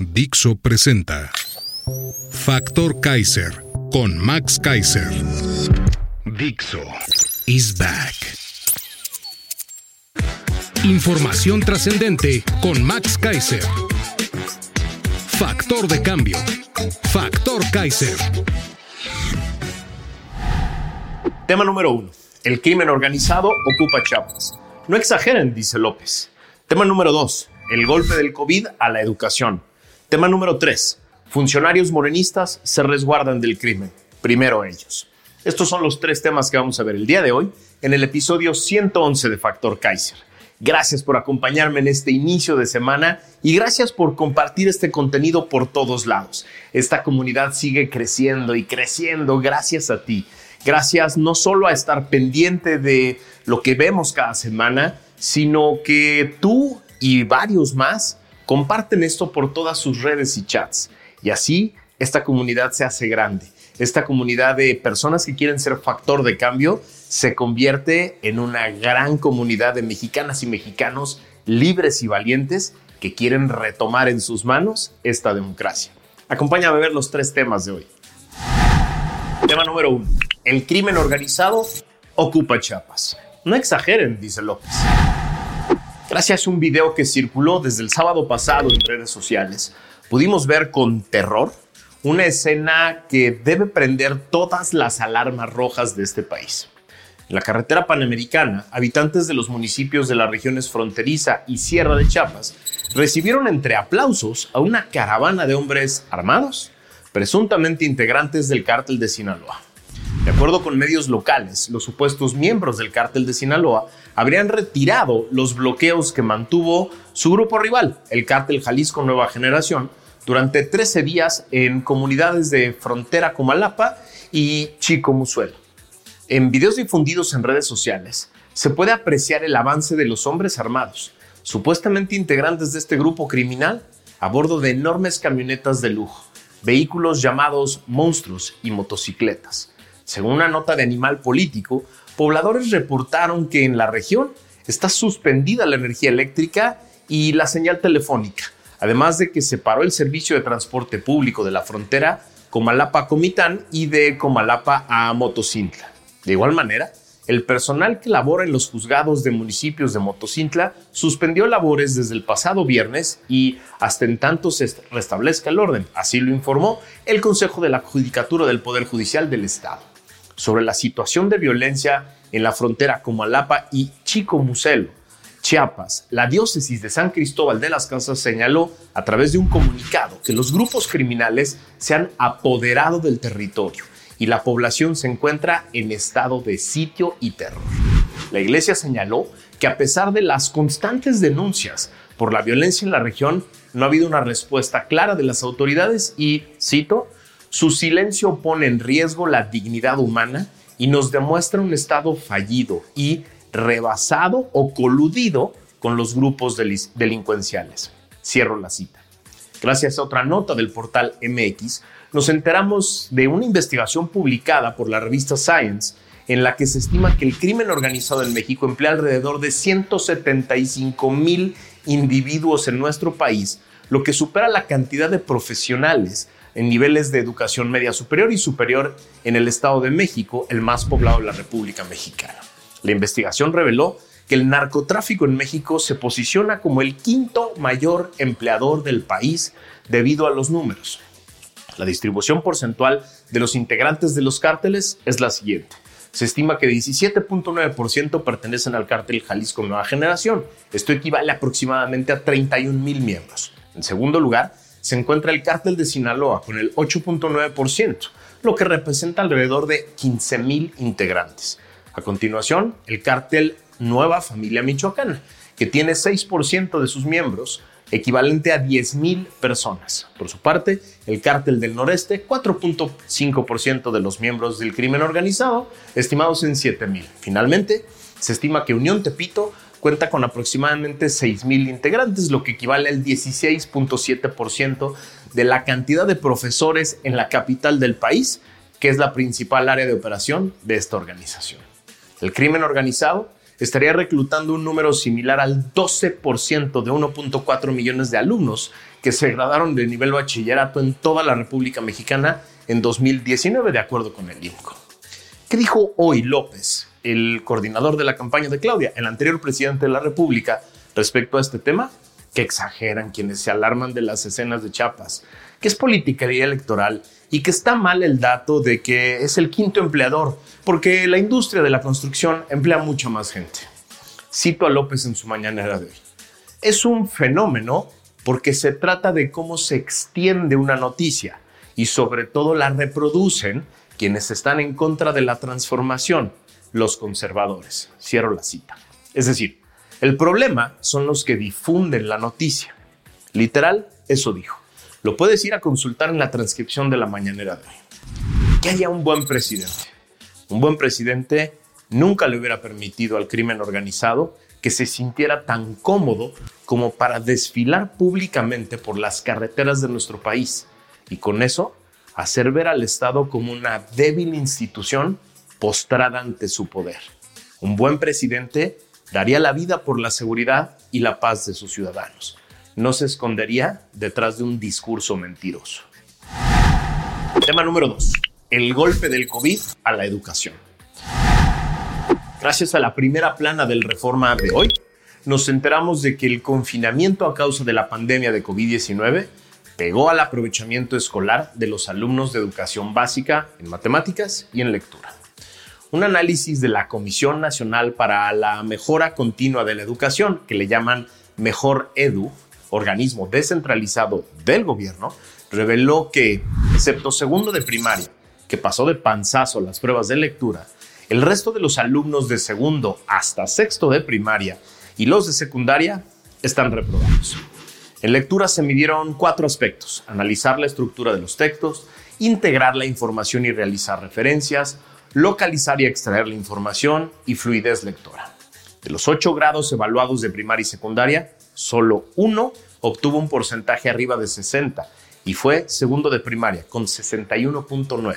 Dixo presenta Factor Kaiser con Max Kaiser. Dixo is back. Información trascendente con Max Kaiser. Factor de cambio. Factor Kaiser. Tema número uno. El crimen organizado ocupa Chiapas. No exageren, dice López. Tema número dos. El golpe del COVID a la educación. Tema número tres. Funcionarios morenistas se resguardan del crimen. Primero ellos. Estos son los tres temas que vamos a ver el día de hoy en el episodio 111 de Factor Kaiser. Gracias por acompañarme en este inicio de semana y gracias por compartir este contenido por todos lados. Esta comunidad sigue creciendo y creciendo gracias a ti. Gracias no solo a estar pendiente de lo que vemos cada semana, sino que tú y varios más comparten esto por todas sus redes y chats. Y así esta comunidad se hace grande. Esta comunidad de personas que quieren ser factor de cambio se convierte en una gran comunidad de mexicanas y mexicanos libres y valientes que quieren retomar en sus manos esta democracia. Acompáñame a ver los tres temas de hoy. Tema número uno. El crimen organizado ocupa Chiapas. No exageren, dice López. Gracias a un video que circuló desde el sábado pasado en redes sociales, pudimos ver con terror una escena que debe prender todas las alarmas rojas de este país. En la carretera panamericana, habitantes de los municipios de las regiones fronteriza y Sierra de Chiapas recibieron entre aplausos a una caravana de hombres armados, presuntamente integrantes del cártel de Sinaloa. De acuerdo con medios locales, los supuestos miembros del cártel de Sinaloa habrían retirado los bloqueos que mantuvo su grupo rival, el cártel Jalisco Nueva Generación, durante 13 días en comunidades de frontera Comalapa y Chico Musuelo. En videos difundidos en redes sociales se puede apreciar el avance de los hombres armados, supuestamente integrantes de este grupo criminal, a bordo de enormes camionetas de lujo, vehículos llamados monstruos y motocicletas. Según una nota de Animal Político, pobladores reportaron que en la región está suspendida la energía eléctrica y la señal telefónica, además de que se paró el servicio de transporte público de la frontera Comalapa-Comitán y de Comalapa a Motocintla. De igual manera, el personal que labora en los juzgados de municipios de Motocintla suspendió labores desde el pasado viernes y hasta en tanto se restablezca el orden, así lo informó el Consejo de la Judicatura del Poder Judicial del Estado. Sobre la situación de violencia en la frontera Comalapa y Chico Muselo, Chiapas, la diócesis de San Cristóbal de las Casas señaló a través de un comunicado que los grupos criminales se han apoderado del territorio y la población se encuentra en estado de sitio y terror. La iglesia señaló que a pesar de las constantes denuncias por la violencia en la región, no ha habido una respuesta clara de las autoridades y, cito, su silencio pone en riesgo la dignidad humana y nos demuestra un estado fallido y rebasado o coludido con los grupos delincuenciales. Cierro la cita. Gracias a otra nota del portal MX, nos enteramos de una investigación publicada por la revista Science en la que se estima que el crimen organizado en México emplea alrededor de 175 mil individuos en nuestro país, lo que supera la cantidad de profesionales en niveles de educación media superior y superior en el Estado de México, el más poblado de la República Mexicana. La investigación reveló que el narcotráfico en México se posiciona como el quinto mayor empleador del país debido a los números. La distribución porcentual de los integrantes de los cárteles es la siguiente. Se estima que 17.9% pertenecen al cártel Jalisco Nueva Generación. Esto equivale aproximadamente a 31 mil miembros. En segundo lugar, se encuentra el cártel de Sinaloa con el 8.9%, lo que representa alrededor de 15 mil integrantes. A continuación, el cártel Nueva Familia Michoacana, que tiene 6% de sus miembros, equivalente a 10.000 personas. Por su parte, el cártel del noreste, 4.5% de los miembros del crimen organizado, estimados en 7.000. Finalmente, se estima que Unión Tepito cuenta con aproximadamente 6.000 integrantes, lo que equivale al 16.7% de la cantidad de profesores en la capital del país, que es la principal área de operación de esta organización. El crimen organizado estaría reclutando un número similar al 12% de 1.4 millones de alumnos que se graduaron de nivel bachillerato en toda la República Mexicana en 2019, de acuerdo con el INCO. ¿Qué dijo hoy López, el coordinador de la campaña de Claudia, el anterior presidente de la República, respecto a este tema? Que exageran quienes se alarman de las escenas de Chiapas, que es politiquería electoral y que está mal el dato de que es el quinto empleador, porque la industria de la construcción emplea mucha más gente. Cito a López en su mañanera de hoy. Es un fenómeno porque se trata de cómo se extiende una noticia y sobre todo la reproducen quienes están en contra de la transformación, los conservadores. Cierro la cita. Es decir, el problema son los que difunden la noticia. Literal, eso dijo. Lo puedes ir a consultar en la transcripción de la mañanera de hoy. Que haya un buen presidente. Un buen presidente nunca le hubiera permitido al crimen organizado que se sintiera tan cómodo como para desfilar públicamente por las carreteras de nuestro país y con eso hacer ver al Estado como una débil institución postrada ante su poder. Un buen presidente daría la vida por la seguridad y la paz de sus ciudadanos no se escondería detrás de un discurso mentiroso. Tema número 2. El golpe del COVID a la educación. Gracias a la primera plana del reforma de hoy, nos enteramos de que el confinamiento a causa de la pandemia de COVID-19 pegó al aprovechamiento escolar de los alumnos de educación básica en matemáticas y en lectura. Un análisis de la Comisión Nacional para la Mejora Continua de la Educación, que le llaman Mejor Edu, organismo descentralizado del gobierno, reveló que, excepto segundo de primaria, que pasó de panzazo las pruebas de lectura, el resto de los alumnos de segundo hasta sexto de primaria y los de secundaria están reprobados. En lectura se midieron cuatro aspectos, analizar la estructura de los textos, integrar la información y realizar referencias, localizar y extraer la información y fluidez lectora. De los ocho grados evaluados de primaria y secundaria, solo uno obtuvo un porcentaje arriba de 60 y fue segundo de primaria con 61.9.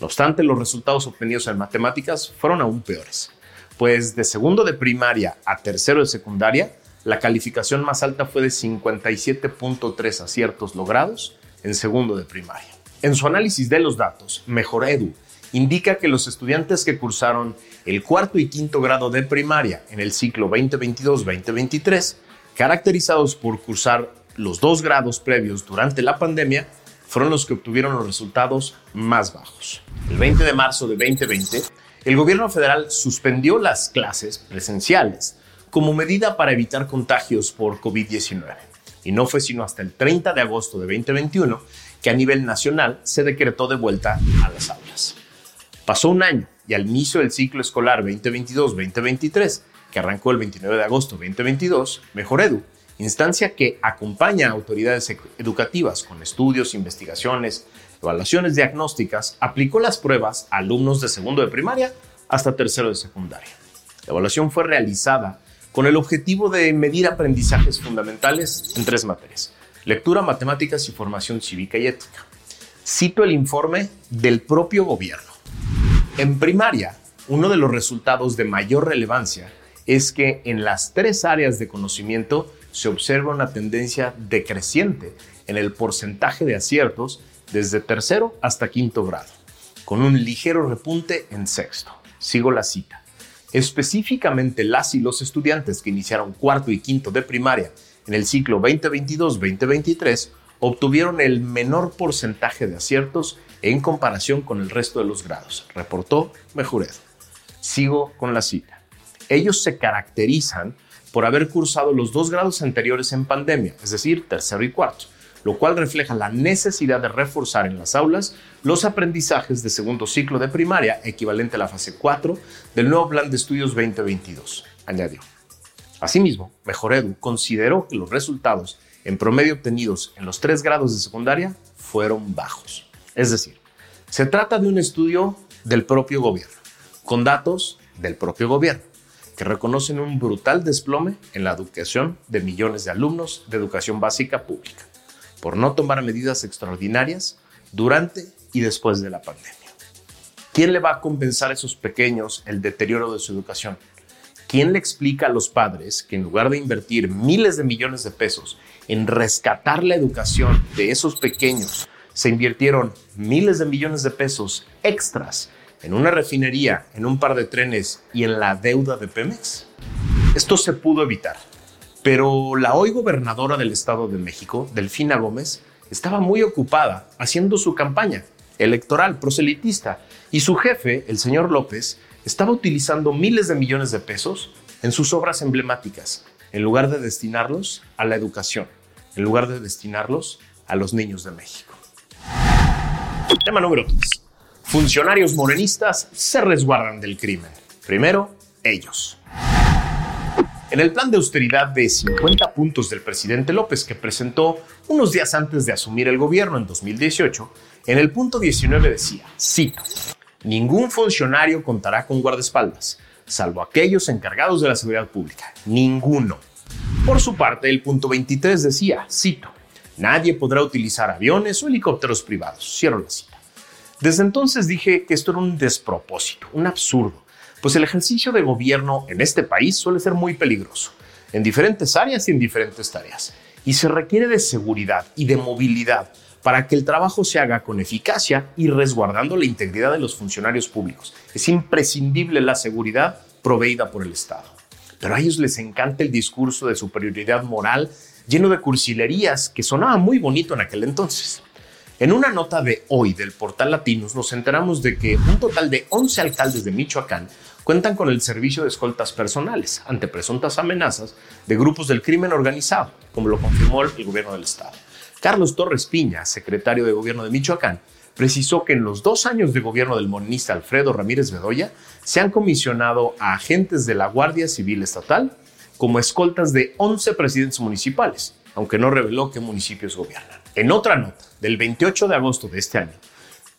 No obstante, los resultados obtenidos en matemáticas fueron aún peores, pues de segundo de primaria a tercero de secundaria, la calificación más alta fue de 57.3 aciertos logrados en segundo de primaria. En su análisis de los datos, Mejoredu indica que los estudiantes que cursaron el cuarto y quinto grado de primaria en el ciclo 2022-2023 caracterizados por cursar los dos grados previos durante la pandemia, fueron los que obtuvieron los resultados más bajos. El 20 de marzo de 2020, el gobierno federal suspendió las clases presenciales como medida para evitar contagios por COVID-19. Y no fue sino hasta el 30 de agosto de 2021 que a nivel nacional se decretó de vuelta a las aulas. Pasó un año y al inicio del ciclo escolar 2022-2023 que arrancó el 29 de agosto de 2022, Mejor Edu, instancia que acompaña a autoridades educativas con estudios, investigaciones, evaluaciones diagnósticas, aplicó las pruebas a alumnos de segundo de primaria hasta tercero de secundaria. La evaluación fue realizada con el objetivo de medir aprendizajes fundamentales en tres materias, lectura, matemáticas y formación cívica y ética. Cito el informe del propio gobierno. En primaria, uno de los resultados de mayor relevancia es que en las tres áreas de conocimiento se observa una tendencia decreciente en el porcentaje de aciertos desde tercero hasta quinto grado, con un ligero repunte en sexto. Sigo la cita. Específicamente las y los estudiantes que iniciaron cuarto y quinto de primaria en el ciclo 2022-2023 obtuvieron el menor porcentaje de aciertos en comparación con el resto de los grados, reportó Mejured. Sigo con la cita. Ellos se caracterizan por haber cursado los dos grados anteriores en pandemia, es decir, tercero y cuarto, lo cual refleja la necesidad de reforzar en las aulas los aprendizajes de segundo ciclo de primaria, equivalente a la fase 4 del nuevo Plan de Estudios 2022, añadió. Asimismo, Mejoredu consideró que los resultados en promedio obtenidos en los tres grados de secundaria fueron bajos. Es decir, se trata de un estudio del propio gobierno, con datos del propio gobierno, que reconocen un brutal desplome en la educación de millones de alumnos de educación básica pública, por no tomar medidas extraordinarias durante y después de la pandemia. ¿Quién le va a compensar a esos pequeños el deterioro de su educación? ¿Quién le explica a los padres que en lugar de invertir miles de millones de pesos en rescatar la educación de esos pequeños, se invirtieron miles de millones de pesos extras en una refinería, en un par de trenes y en la deuda de Pemex? Esto se pudo evitar, pero la hoy gobernadora del Estado de México, Delfina Gómez, estaba muy ocupada haciendo su campaña electoral proselitista y su jefe, el señor López, estaba utilizando miles de millones de pesos en sus obras emblemáticas, en lugar de destinarlos a la educación, en lugar de destinarlos a los niños de México. Tema número 3. Funcionarios morenistas se resguardan del crimen. Primero, ellos. En el plan de austeridad de 50 puntos del presidente López que presentó unos días antes de asumir el gobierno en 2018, en el punto 19 decía, cito, Ningún funcionario contará con guardaespaldas, salvo aquellos encargados de la seguridad pública. Ninguno. Por su parte, el punto 23 decía, cito, nadie podrá utilizar aviones o helicópteros privados. Cierro la cita. Desde entonces dije que esto era un despropósito, un absurdo, pues el ejercicio de gobierno en este país suele ser muy peligroso, en diferentes áreas y en diferentes tareas, y se requiere de seguridad y de movilidad para que el trabajo se haga con eficacia y resguardando la integridad de los funcionarios públicos. Es imprescindible la seguridad proveída por el Estado. Pero a ellos les encanta el discurso de superioridad moral lleno de cursilerías que sonaba muy bonito en aquel entonces. En una nota de hoy del portal Latinos nos enteramos de que un total de 11 alcaldes de Michoacán cuentan con el servicio de escoltas personales ante presuntas amenazas de grupos del crimen organizado, como lo confirmó el gobierno del estado. Carlos Torres Piña, secretario de Gobierno de Michoacán, precisó que en los dos años de gobierno del monista Alfredo Ramírez Bedoya se han comisionado a agentes de la Guardia Civil Estatal como escoltas de 11 presidentes municipales, aunque no reveló qué municipios gobiernan. En otra nota, del 28 de agosto de este año,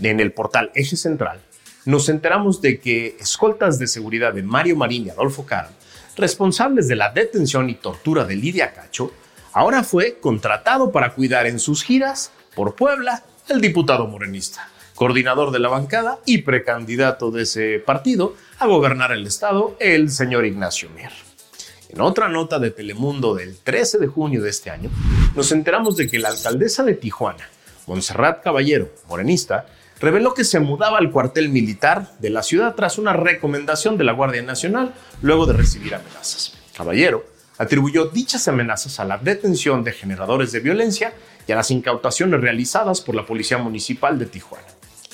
en el portal Eje Central, nos enteramos de que escoltas de seguridad de Mario Marín y Adolfo Caro, responsables de la detención y tortura de Lidia Cacho, ahora fue contratado para cuidar en sus giras por Puebla el diputado morenista, coordinador de la bancada y precandidato de ese partido a gobernar el estado, el señor Ignacio Mier. En otra nota de Telemundo del 13 de junio de este año, nos enteramos de que la alcaldesa de Tijuana, Montserrat Caballero, morenista, reveló que se mudaba al cuartel militar de la ciudad tras una recomendación de la Guardia Nacional luego de recibir amenazas. Caballero atribuyó dichas amenazas a la detención de generadores de violencia y a las incautaciones realizadas por la Policía Municipal de Tijuana.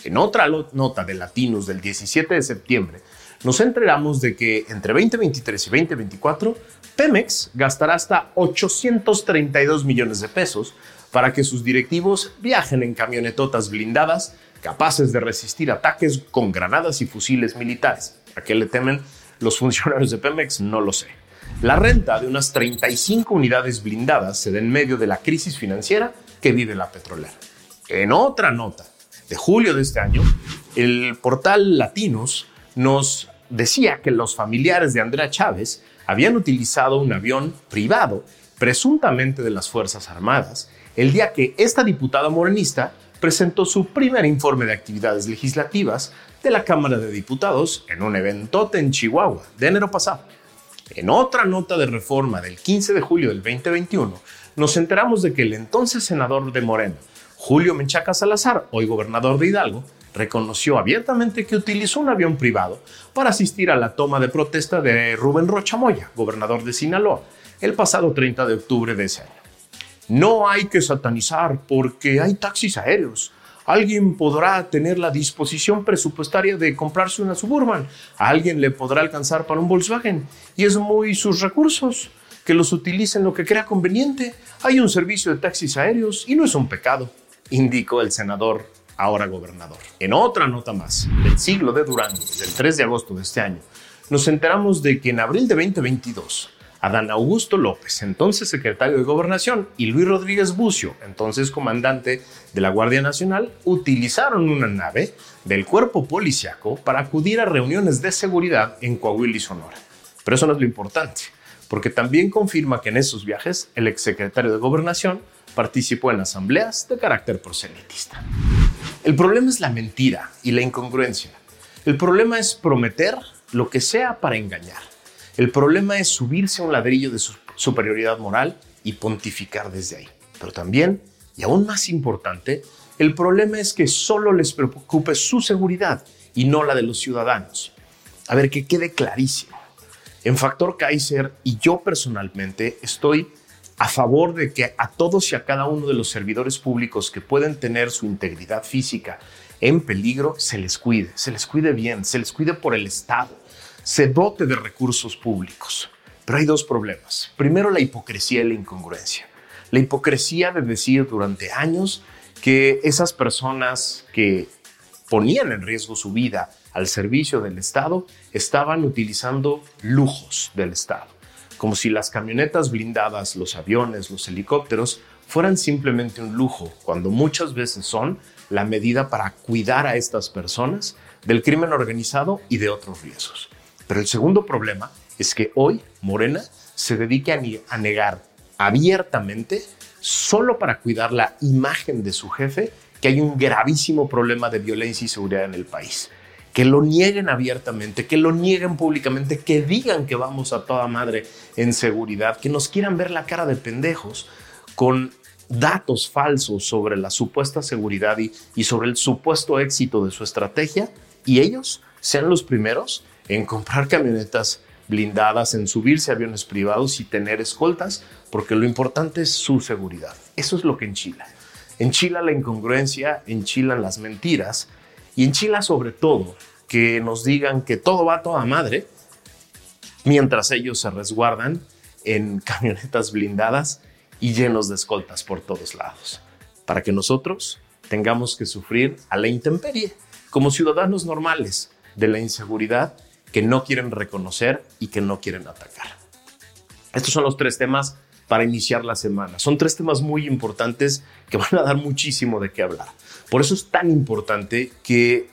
En otra nota de Latinos del 17 de septiembre, nos enteramos de que entre 2023 y 2024, Pemex gastará hasta 832 millones de pesos para que sus directivos viajen en camionetotas blindadas capaces de resistir ataques con granadas y fusiles militares. ¿A qué le temen los funcionarios de Pemex? No lo sé. La renta de unas 35 unidades blindadas se da en medio de la crisis financiera que vive la petrolera. En otra nota de julio de este año, el portal Latinos nos decía que los familiares de Andrea Chávez habían utilizado un avión privado, presuntamente de las Fuerzas Armadas, el día que esta diputada morenista presentó su primer informe de actividades legislativas de la Cámara de Diputados en un eventote en Chihuahua de enero pasado. En otra nota de reforma del 15 de julio del 2021, nos enteramos de que el entonces senador de Morena, Julio Menchaca Salazar, hoy gobernador de Hidalgo, reconoció abiertamente que utilizó un avión privado para asistir a la toma de protesta de Rubén Rocha Moya, gobernador de Sinaloa, el pasado 30 de octubre de ese año. No hay que satanizar porque hay taxis aéreos, Alguien podrá tener la disposición presupuestaria de comprarse una Suburban. A alguien le podrá alcanzar para un Volkswagen. Y es muy sus recursos que los utilicen lo que crea conveniente. Hay un servicio de taxis aéreos y no es un pecado, indicó el senador, ahora gobernador. En otra nota más, del siglo de Durango, del 3 de agosto de este año, nos enteramos de que en abril de 2022, Adán Augusto López, entonces secretario de Gobernación, y Luis Rodríguez Bucio, entonces comandante de la Guardia Nacional, utilizaron una nave del cuerpo policiaco para acudir a reuniones de seguridad en Coahuila y Sonora. Pero eso no es lo importante, porque también confirma que en esos viajes el exsecretario de Gobernación participó en asambleas de carácter proselitista. El problema es la mentira y la incongruencia. El problema es prometer lo que sea para engañar. El problema es subirse a un ladrillo de su superioridad moral y pontificar desde ahí. Pero también, y aún más importante, el problema es que solo les preocupe su seguridad y no la de los ciudadanos. A ver, que quede clarísimo. En Factor Kaiser y yo personalmente estoy a favor de que a todos y a cada uno de los servidores públicos que pueden tener su integridad física en peligro, se les cuide, se les cuide bien, se les cuide por el Estado se dote de recursos públicos. Pero hay dos problemas. Primero, la hipocresía y la incongruencia. La hipocresía de decir durante años que esas personas que ponían en riesgo su vida al servicio del Estado estaban utilizando lujos del Estado, como si las camionetas blindadas, los aviones, los helicópteros fueran simplemente un lujo, cuando muchas veces son la medida para cuidar a estas personas del crimen organizado y de otros riesgos. Pero el segundo problema es que hoy Morena se dedica a negar abiertamente, solo para cuidar la imagen de su jefe, que hay un gravísimo problema de violencia y seguridad en el país. Que lo nieguen abiertamente, que lo nieguen públicamente, que digan que vamos a toda madre en seguridad, que nos quieran ver la cara de pendejos con datos falsos sobre la supuesta seguridad y, y sobre el supuesto éxito de su estrategia, y ellos sean los primeros en comprar camionetas blindadas, en subirse a aviones privados y tener escoltas, porque lo importante es su seguridad. Eso es lo que enchila. Enchila la incongruencia, enchilan las mentiras y enchila sobre todo que nos digan que todo va a toda madre, mientras ellos se resguardan en camionetas blindadas y llenos de escoltas por todos lados, para que nosotros tengamos que sufrir a la intemperie como ciudadanos normales de la inseguridad que no quieren reconocer y que no quieren atacar. Estos son los tres temas para iniciar la semana. Son tres temas muy importantes que van a dar muchísimo de qué hablar. Por eso es tan importante que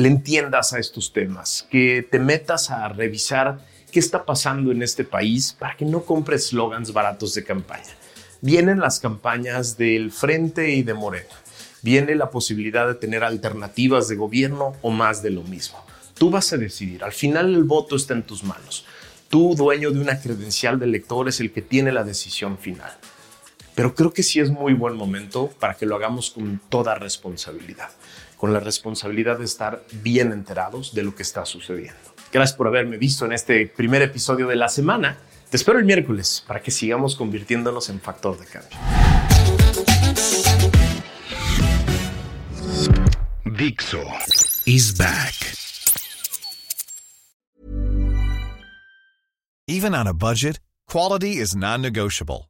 le entiendas a estos temas, que te metas a revisar qué está pasando en este país para que no compres slogans baratos de campaña. Vienen las campañas del Frente y de Morena. Viene la posibilidad de tener alternativas de gobierno o más de lo mismo. Tú vas a decidir. Al final el voto está en tus manos. Tú, dueño de una credencial de elector, es el que tiene la decisión final. Pero creo que sí es muy buen momento para que lo hagamos con toda responsabilidad, con la responsabilidad de estar bien enterados de lo que está sucediendo. Gracias por haberme visto en este primer episodio de la semana. Te espero el miércoles para que sigamos convirtiéndonos en factor de cambio. Dixo is back. Even on a budget, quality is non-negotiable.